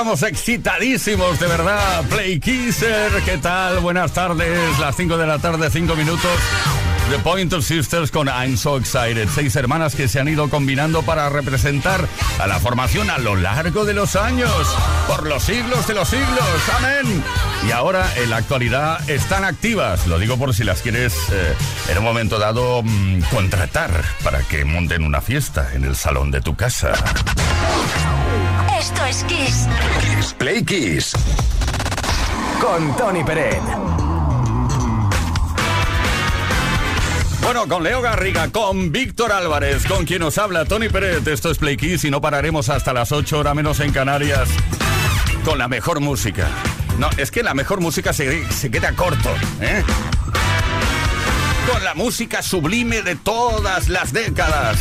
estamos excitadísimos, de verdad. Play Kisser, ¿qué tal? Buenas tardes, las 5 de la tarde, 5 minutos. The Pointer Sisters con I'm So Excited. Seis hermanas que se han ido combinando para representar a la formación a lo largo de los años, por los siglos de los siglos. Amén. Y ahora en la actualidad están activas. Lo digo por si las quieres eh, en un momento dado mm, contratar para que monten una fiesta en el salón de tu casa. Esto es Kiss. Kiss Play Kiss. Con Tony Peret. Bueno, con Leo Garriga, con Víctor Álvarez, con quien nos habla Tony Pérez. Esto es Play Kiss y no pararemos hasta las 8 horas menos en Canarias. Con la mejor música. No, es que la mejor música se, se queda corto, ¿eh? Con la música sublime de todas las décadas.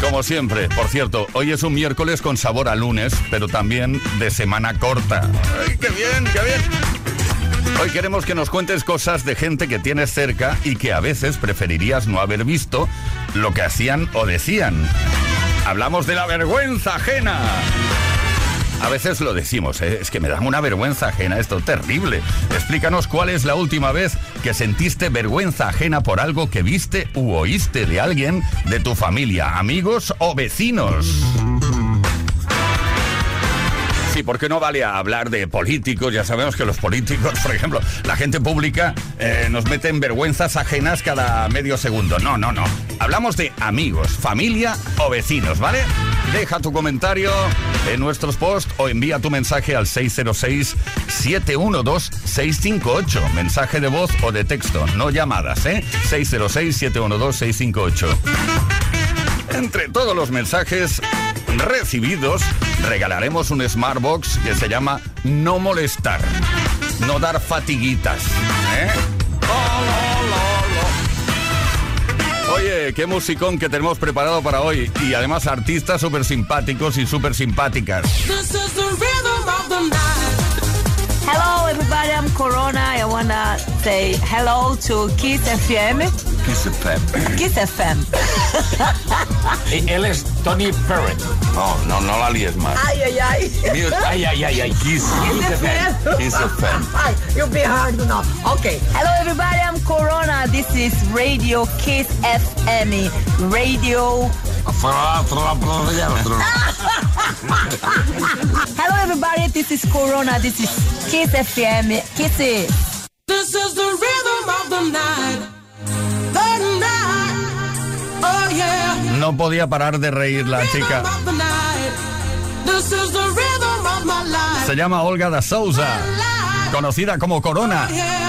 Como siempre, por cierto, hoy es un miércoles con sabor a lunes, pero también de semana corta. ¡Ay, qué bien, qué bien! Hoy queremos que nos cuentes cosas de gente que tienes cerca y que a veces preferirías no haber visto lo que hacían o decían. Hablamos de la vergüenza ajena. A veces lo decimos, ¿eh? es que me dan una vergüenza ajena, esto terrible. Explícanos cuál es la última vez que sentiste vergüenza ajena por algo que viste u oíste de alguien de tu familia, amigos o vecinos. Porque no vale hablar de políticos. Ya sabemos que los políticos, por ejemplo, la gente pública eh, nos mete en vergüenzas ajenas cada medio segundo. No, no, no. Hablamos de amigos, familia o vecinos, ¿vale? Deja tu comentario en nuestros posts o envía tu mensaje al 606-712-658. Mensaje de voz o de texto, no llamadas, ¿eh? 606-712-658. Entre todos los mensajes recibidos, regalaremos un Smartbox que se llama No molestar, no dar fatiguitas. ¿eh? Oye, qué musicón que tenemos preparado para hoy y además artistas súper simpáticos y súper simpáticas. Hello, everybody. I'm Corona. I wanna say hello to Kiss FM. Kiss FM. Kiss FM. Eh, él es Tony Perrin. No, no, no la líes más. Ay, ay, ay. Mío- Ay, ay, ay, ay. Kiss, Kiss FM. Kiss FM. Ay, you'll be hard now. Okay. Hello, everybody. I'm Corona. This is Radio Kiss FM. Eh, Radio. Hello, everybody. This is Corona. This is Kiss FM. Kisses. This is the rhythm of the night. The night. Oh yeah. No podía parar de reír la chica. Rhythm of the night. This is the rhythm of my life. Se llama Olga da Souza, conocida como Corona. Yeah.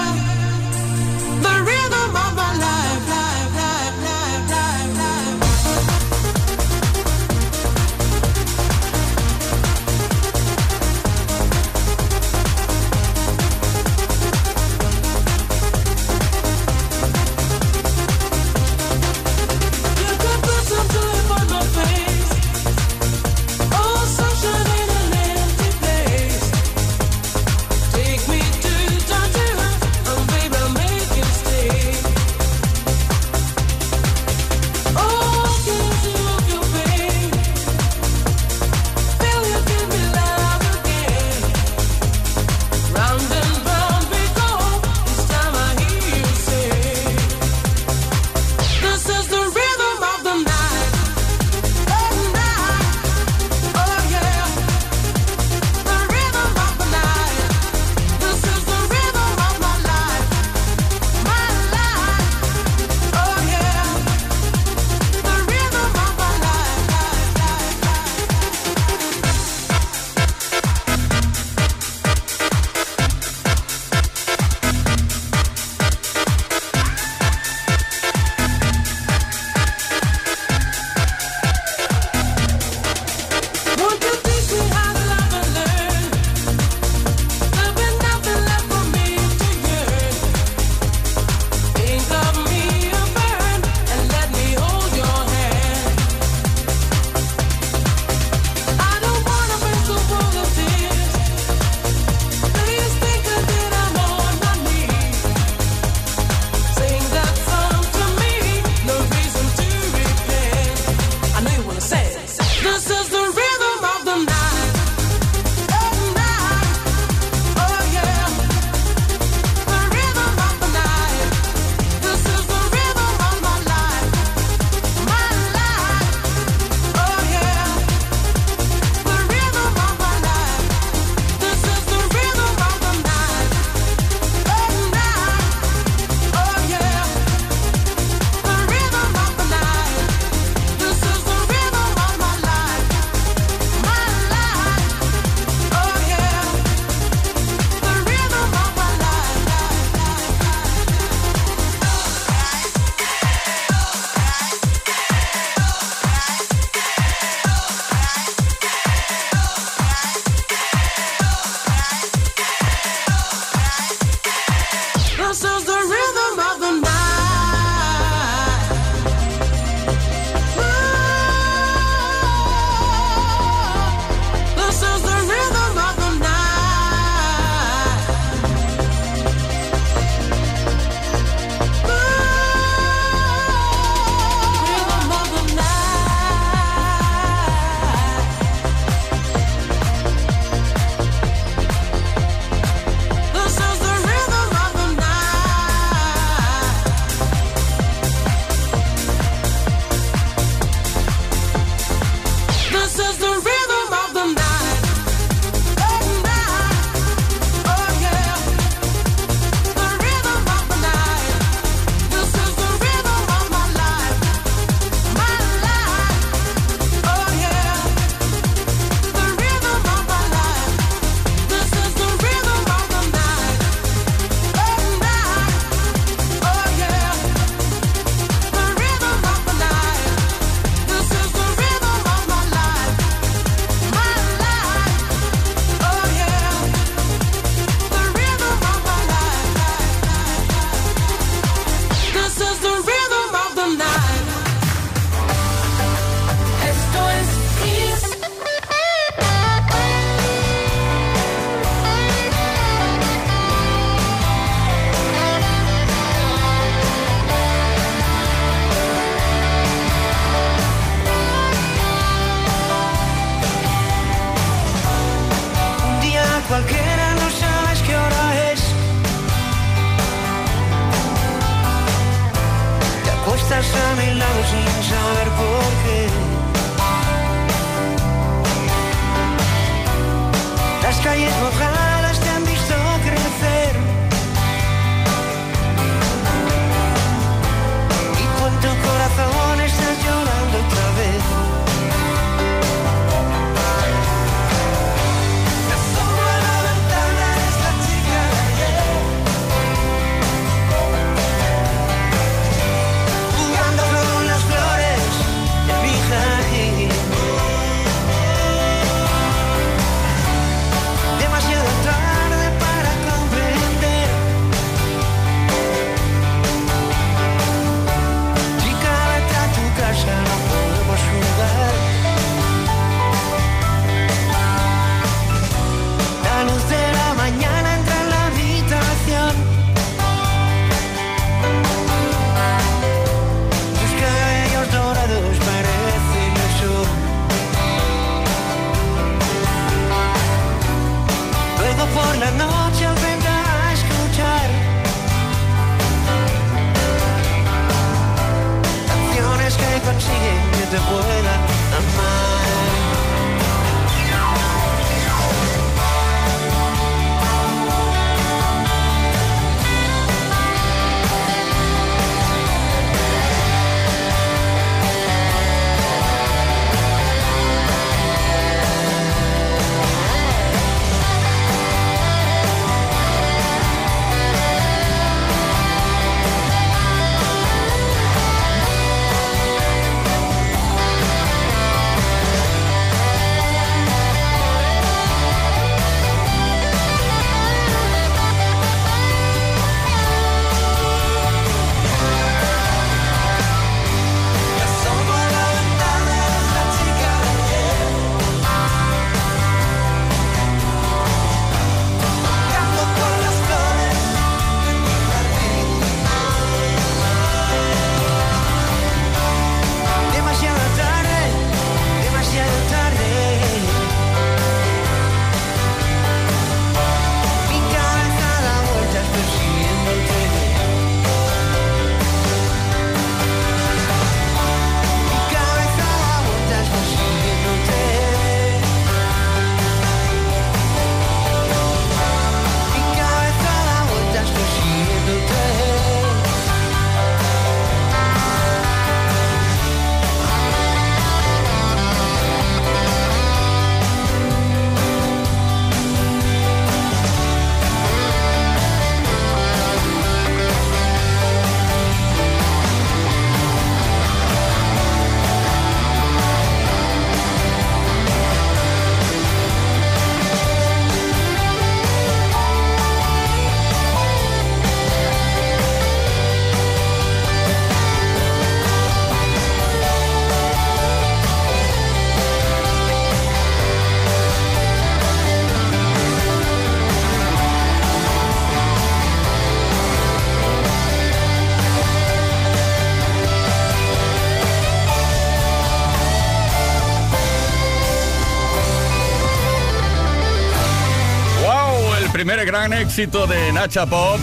El primer gran éxito de Nacha Pop.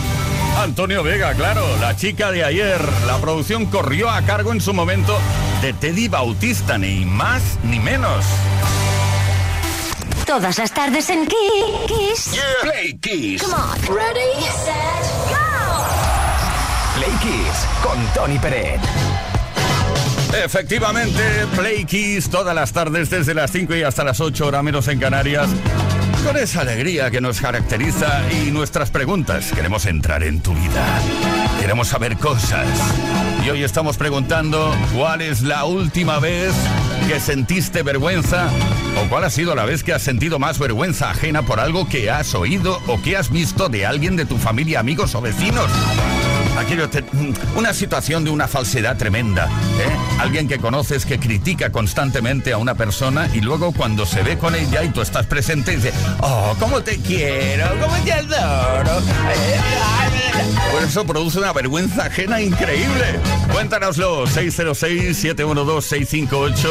Antonio Vega, claro, la chica de ayer. La producción corrió a cargo en su momento de Teddy Bautista, ni más ni menos. Todas las tardes en Kiss. Play Kiss. Come on. Ready, set, go. Play Kiss con Tony Peret. Efectivamente, Play Kiss todas las tardes desde las 5 y hasta las 8 horas menos en Canarias. Con esa alegría que nos caracteriza y nuestras preguntas, queremos entrar en tu vida. Queremos saber cosas. Y hoy estamos preguntando cuál es la última vez que sentiste vergüenza o cuál ha sido la vez que has sentido más vergüenza ajena por algo que has oído o que has visto de alguien de tu familia, amigos o vecinos. Aquello te- una situación de una falsedad tremenda. ¿eh? Alguien que conoces que critica constantemente a una persona y luego cuando se ve con ella y tú estás presente dice, oh, cómo te quiero, cómo te adoro. Por eso produce una vergüenza ajena increíble. Cuéntanoslo, 606-712-658,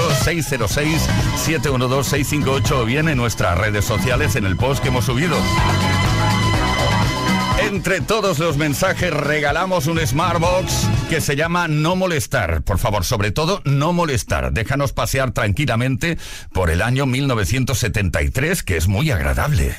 606-712-658 o bien en nuestras redes sociales en el post que hemos subido entre todos los mensajes regalamos un Smartbox que se llama No Molestar. Por favor, sobre todo, no molestar. Déjanos pasear tranquilamente por el año 1973, que es muy agradable.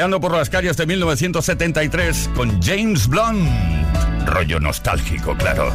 paseando por las calles de 1973 con James Blunt. Rollo nostálgico, claro.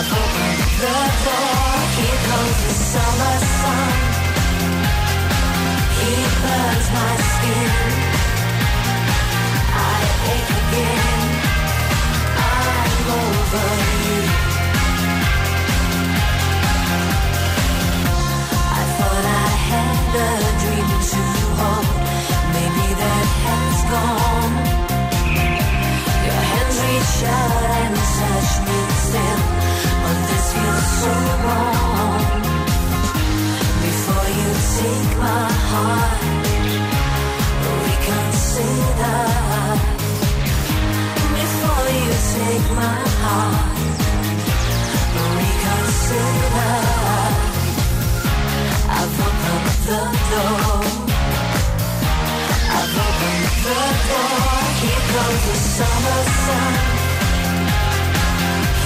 I've the door. The summer sun. He burns my skin. I ache again. I'm over you. I thought I had a dream to hold. Maybe that has gone. Your hands reach out and touch me the door. I've opened the door. He broke the summer sun.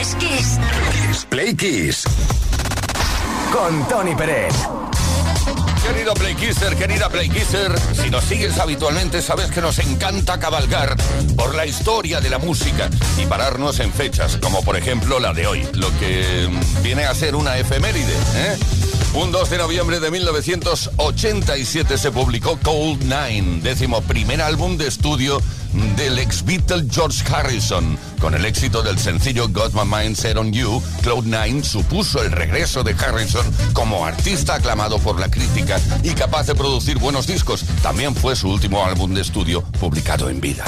es Kiss. Kiss Play Kiss. Con Tony Pérez. Querido Playkisser, querida Playkisser, si nos sigues habitualmente sabes que nos encanta cabalgar por la historia de la música y pararnos en fechas, como por ejemplo la de hoy, lo que mm, viene a ser una efeméride. ¿eh? Un 2 de noviembre de 1987 se publicó Cold Nine, décimo primer álbum de estudio del ex Beatle George Harrison. Con el éxito del sencillo Got My Mind Set on You, Cloud9 supuso el regreso de Harrison como artista aclamado por la crítica y capaz de producir buenos discos. También fue su último álbum de estudio publicado en vida.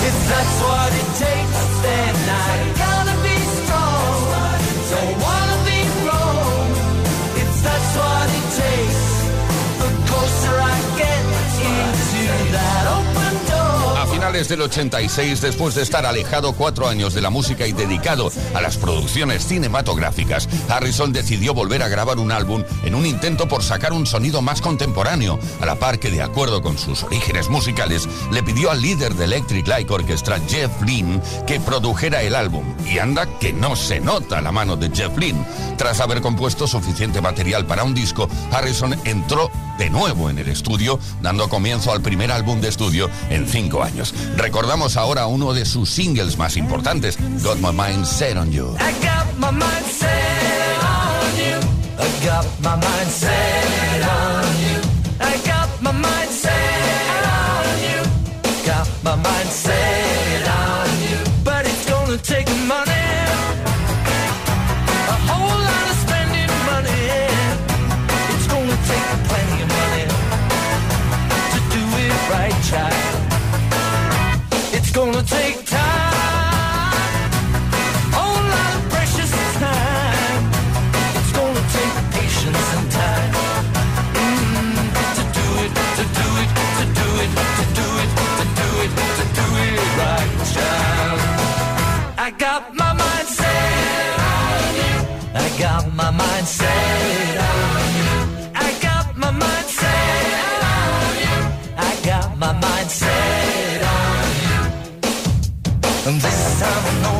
Finales del 86, después de estar alejado cuatro años de la música y dedicado a las producciones cinematográficas, Harrison decidió volver a grabar un álbum en un intento por sacar un sonido más contemporáneo, a la par que, de acuerdo con sus orígenes musicales, le pidió al líder de Electric Light Orchestra, Jeff Lynne, que produjera el álbum. Y anda que no se nota la mano de Jeff Lynne. Tras haber compuesto suficiente material para un disco, Harrison entró de nuevo en el estudio, dando comienzo al primer álbum de estudio en cinco años. Recordamos ahora uno de sus singles más importantes, Got My Mind Set on You. my mind set on you. I got my mind set on you. I got my mind set on you. This time I know.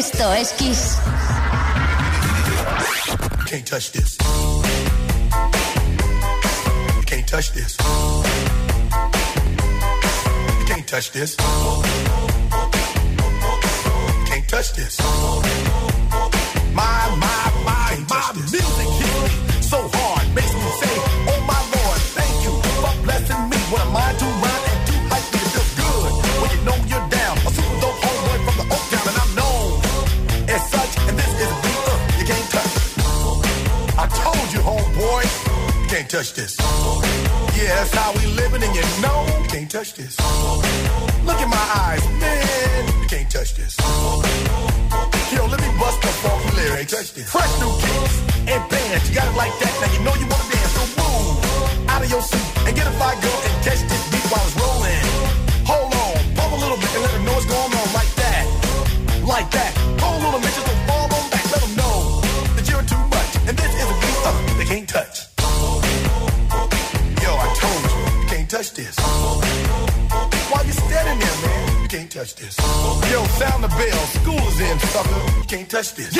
Esto es Kiss. Can't touch this. Can't touch this. Can't touch this. Can't touch this. touch this. Yeah, that's how we living, and you know you can't touch this. Look at my touch this.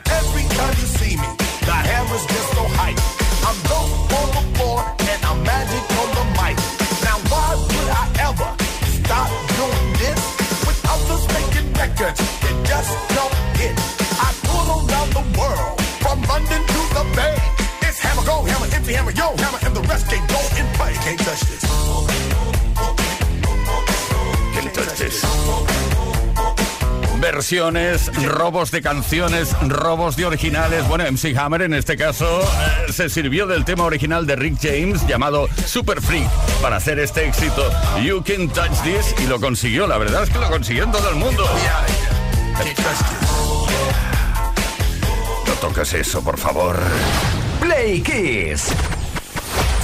Can't touch this. Can't touch this. Versiones, robos de canciones, robos de originales. Bueno, MC Hammer en este caso eh, se sirvió del tema original de Rick James llamado Super Freak para hacer este éxito You Can Touch This y lo consiguió. La verdad es que lo consiguió en todo el mundo. No toques eso, por favor. Play Kiss.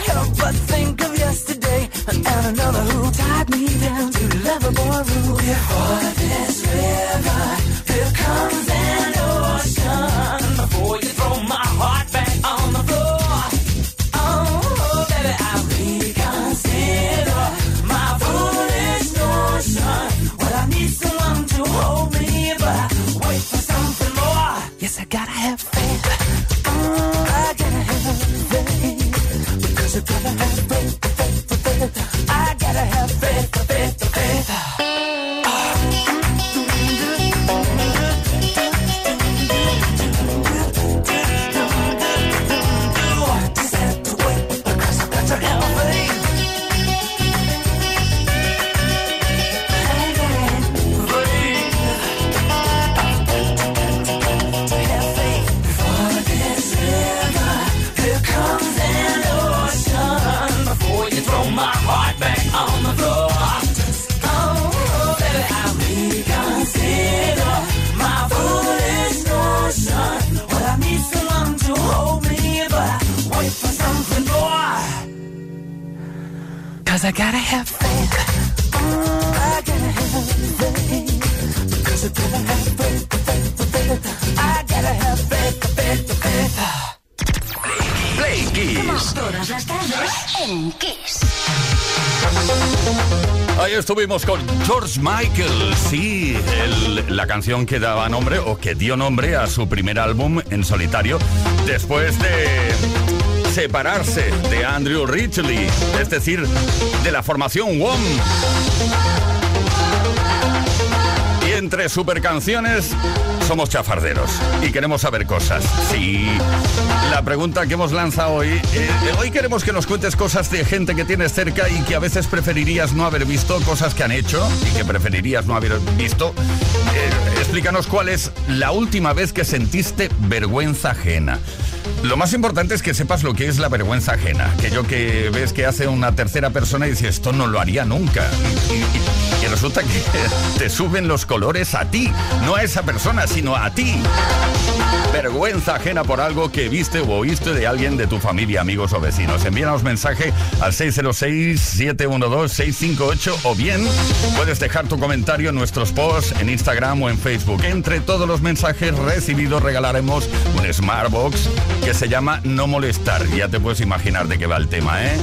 Help but think of yesterday and another who tied me down to lovable rule. Before this river, estuvimos con George Michael, sí, la canción que daba nombre o que dio nombre a su primer álbum en solitario después de separarse de Andrew Ridgely, es decir, de la formación WOM. Y entre supercanciones somos chafarderos y queremos saber cosas. Sí, la pregunta que hemos lanzado hoy, eh, hoy queremos que nos cuentes cosas de gente que tienes cerca y que a veces preferirías no haber visto, cosas que han hecho y que preferirías no haber visto. Eh, explícanos cuál es la última vez que sentiste vergüenza ajena. Lo más importante es que sepas lo que es la vergüenza ajena. Aquello que ves que hace una tercera persona y dices, esto no lo haría nunca. Y resulta que te suben los colores a ti, no a esa persona, sino a ti. Vergüenza ajena por algo que viste o oíste de alguien de tu familia, amigos o vecinos. Envíanos mensaje al 606-712-658 o bien puedes dejar tu comentario en nuestros posts en Instagram o en Facebook. Entre todos los mensajes recibidos regalaremos un Smartbox que se llama No Molestar. Ya te puedes imaginar de qué va el tema, ¿eh?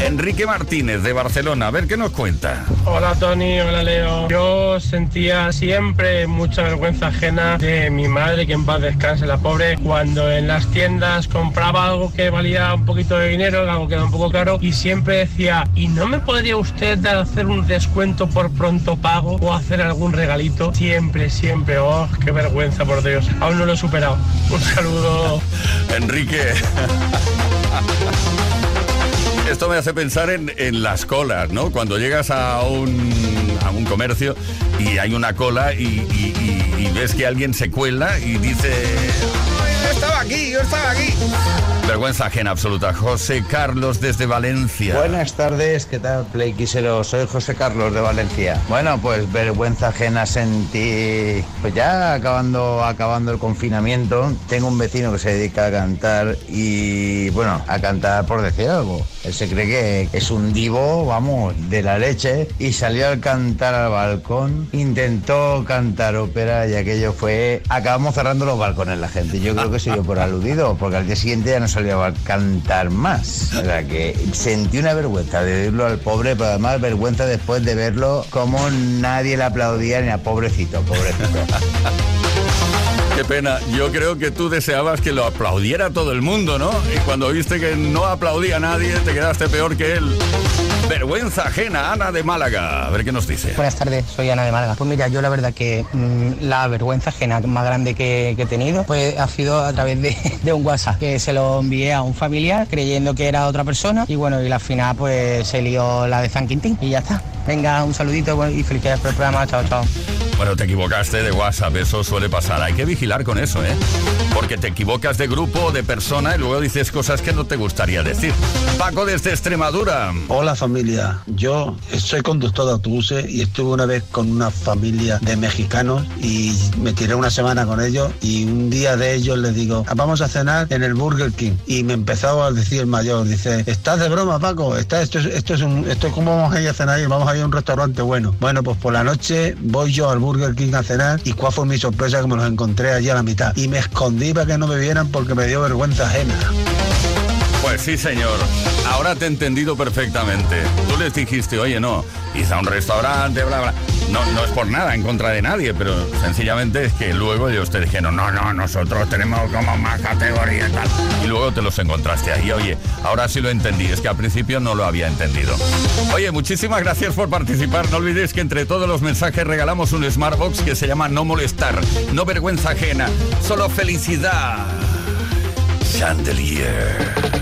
Enrique Martínez de Barcelona, a ver qué nos cuenta. Hola Tony, hola Leo. Yo sentía siempre mucha vergüenza ajena de mi madre, que en paz descanse la pobre, cuando en las tiendas compraba algo que valía un poquito de dinero, algo que era un poco caro, y siempre decía, ¿y no me podría usted dar hacer un descuento por pronto pago o hacer algún regalito? Siempre, siempre, oh, qué vergüenza por Dios. Aún no lo he superado. Un saludo. Enrique. Esto me hace pensar en, en las colas, ¿no? Cuando llegas a un, a un comercio y hay una cola y, y- ves que alguien se cuela y dice... "Ay, Yo estaba aquí, yo estaba aquí. Vergüenza ajena absoluta. José Carlos desde Valencia. Buenas tardes, ¿qué tal, Play? Soy José Carlos de Valencia. Bueno, pues vergüenza ajena sentí. Pues ya acabando, acabando el confinamiento, tengo un vecino que se dedica a cantar y, bueno, a cantar por decir algo. Él se cree que es un divo, vamos, de la leche y salió al cantar al balcón, intentó cantar ópera y aquello fue. Acabamos cerrando los balcones la gente. Yo creo que se dio por aludido, porque al día siguiente ya no salió a cantar más. O sea que sentí una vergüenza de verlo al pobre, pero además vergüenza después de verlo como nadie le aplaudía ni a pobrecito, pobrecito. Qué pena. Yo creo que tú deseabas que lo aplaudiera todo el mundo, ¿no? Y cuando viste que no aplaudía a nadie, te quedaste peor que él. Vergüenza ajena, Ana de Málaga. A ver qué nos dice. Buenas tardes, soy Ana de Málaga. Pues mira, yo la verdad que mm, la vergüenza ajena más grande que, he tenido pues ha sido a través de, un WhatsApp que se lo envié a un familiar creyendo que era otra persona y bueno, y al final pues se lió la de San Quintín y ya está. Venga, un saludito y felicidades por el programa. Chao, chao. Bueno, te equivocaste de WhatsApp, eso suele pasar. Hay que vigilar con eso, ¿eh? Porque te equivocas de grupo o de persona y luego dices cosas que no te gustaría decir. Paco desde Extremadura. Hola familia, yo soy conductor de autobuses y estuve una vez con una familia de mexicanos y me tiré una semana con ellos y un día de ellos les digo, "Ah, vamos a cenar en el Burger King y me empezó a decir el mayor, dice, ¿estás de broma Paco? ¿Estás, esto, es, esto, es un, esto es como vamos a ir a cenar y vamos a ir a un restaurante bueno. Bueno, pues por la noche voy yo al Burger King a cenar y cuál fue mi sorpresa que me los encontré allí a la mitad y me escondí para que no me vieran porque me dio vergüenza ajena. Pues sí, señor. Ahora te he entendido perfectamente. Tú les dijiste, oye, no, a un restaurante, bla, bla. No, no es por nada en contra de nadie, pero sencillamente es que luego ellos te dijeron, no, no, nosotros tenemos como más categoría y tal. Y luego te los encontraste ahí. Oye, ahora sí lo entendí, es que al principio no lo había entendido. Oye, muchísimas gracias por participar. No olvides que entre todos los mensajes regalamos un Smartbox que se llama No Molestar, No Vergüenza Ajena, Solo Felicidad. Chandelier.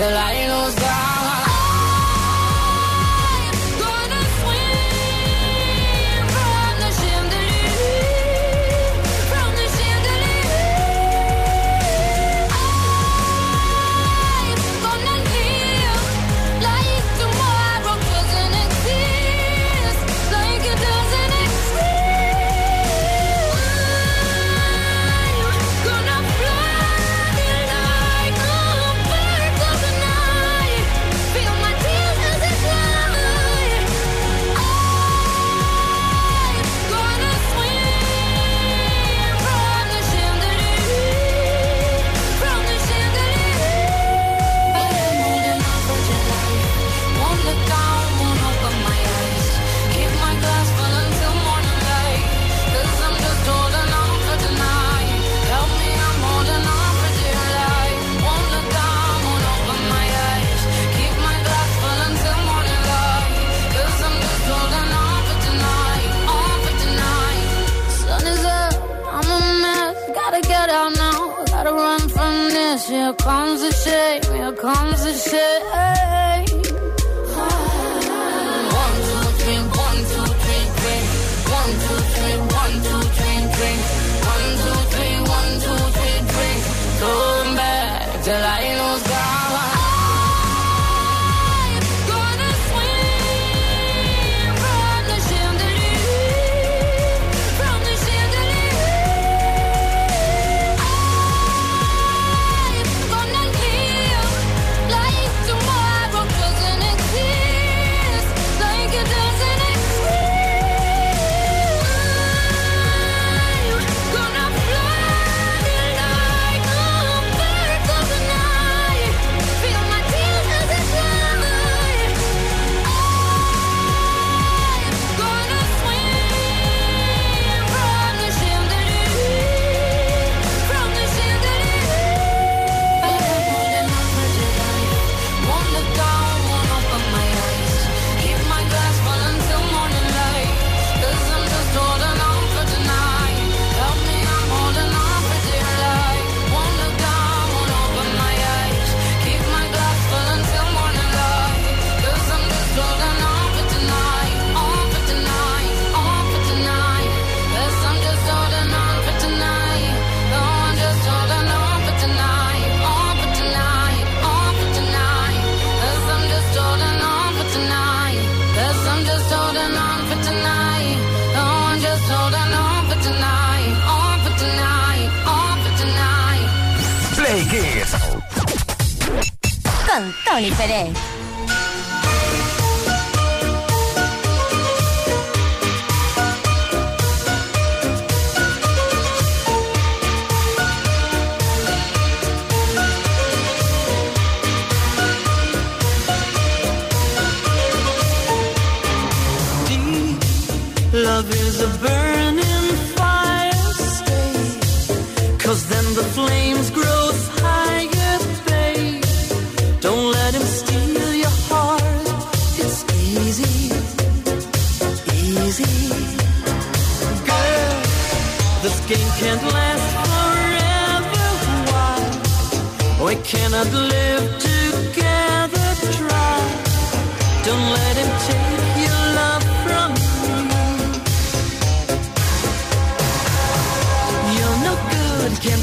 till I the flames grow higher, babe. Don't let him steal your heart. It's easy, easy. Girl, this game can't last forever. Why? We cannot live together. Try. Don't let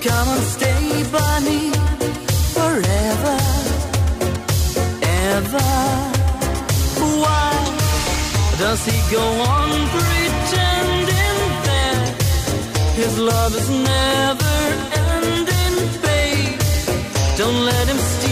come and stay by me forever, ever. Why does he go on pretending that his love is never ending, babe? Don't let him steal.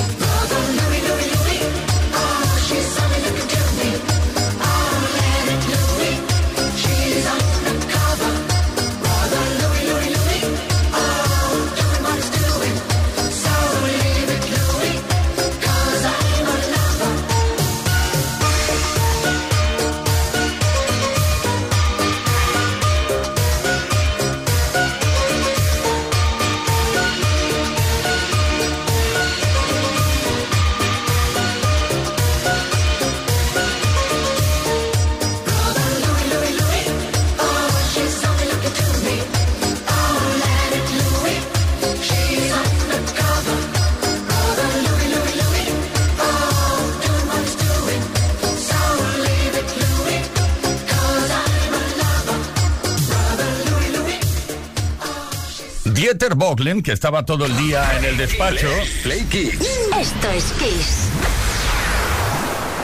Boglen, que estaba todo el día en el despacho. Play Kids. Esto es Kiss.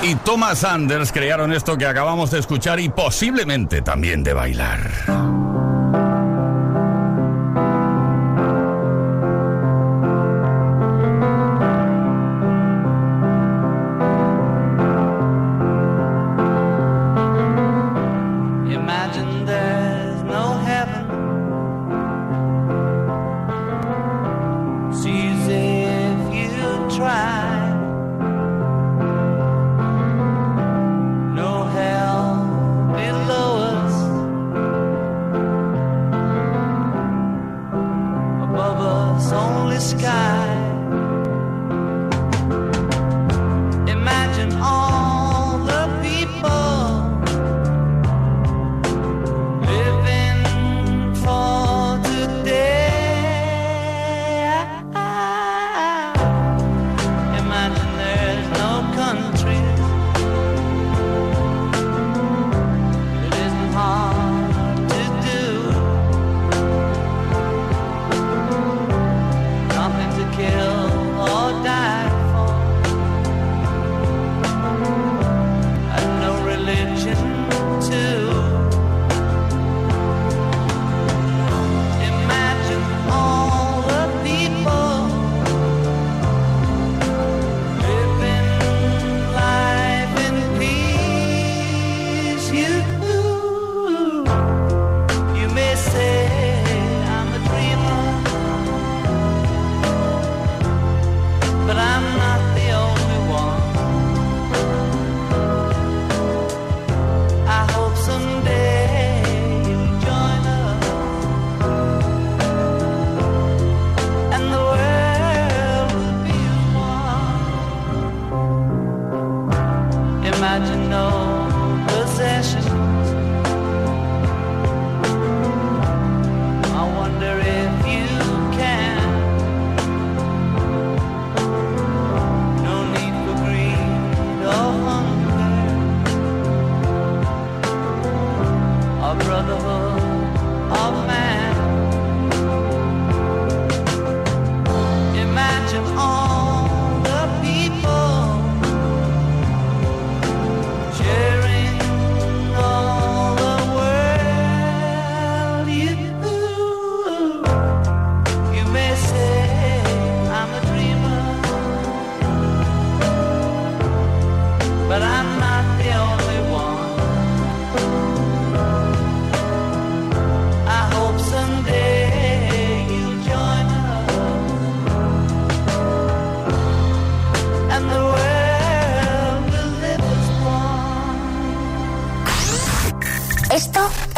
Y Thomas Anders crearon esto que acabamos de escuchar y posiblemente también de bailar.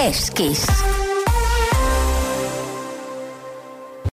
Fresh Kiss.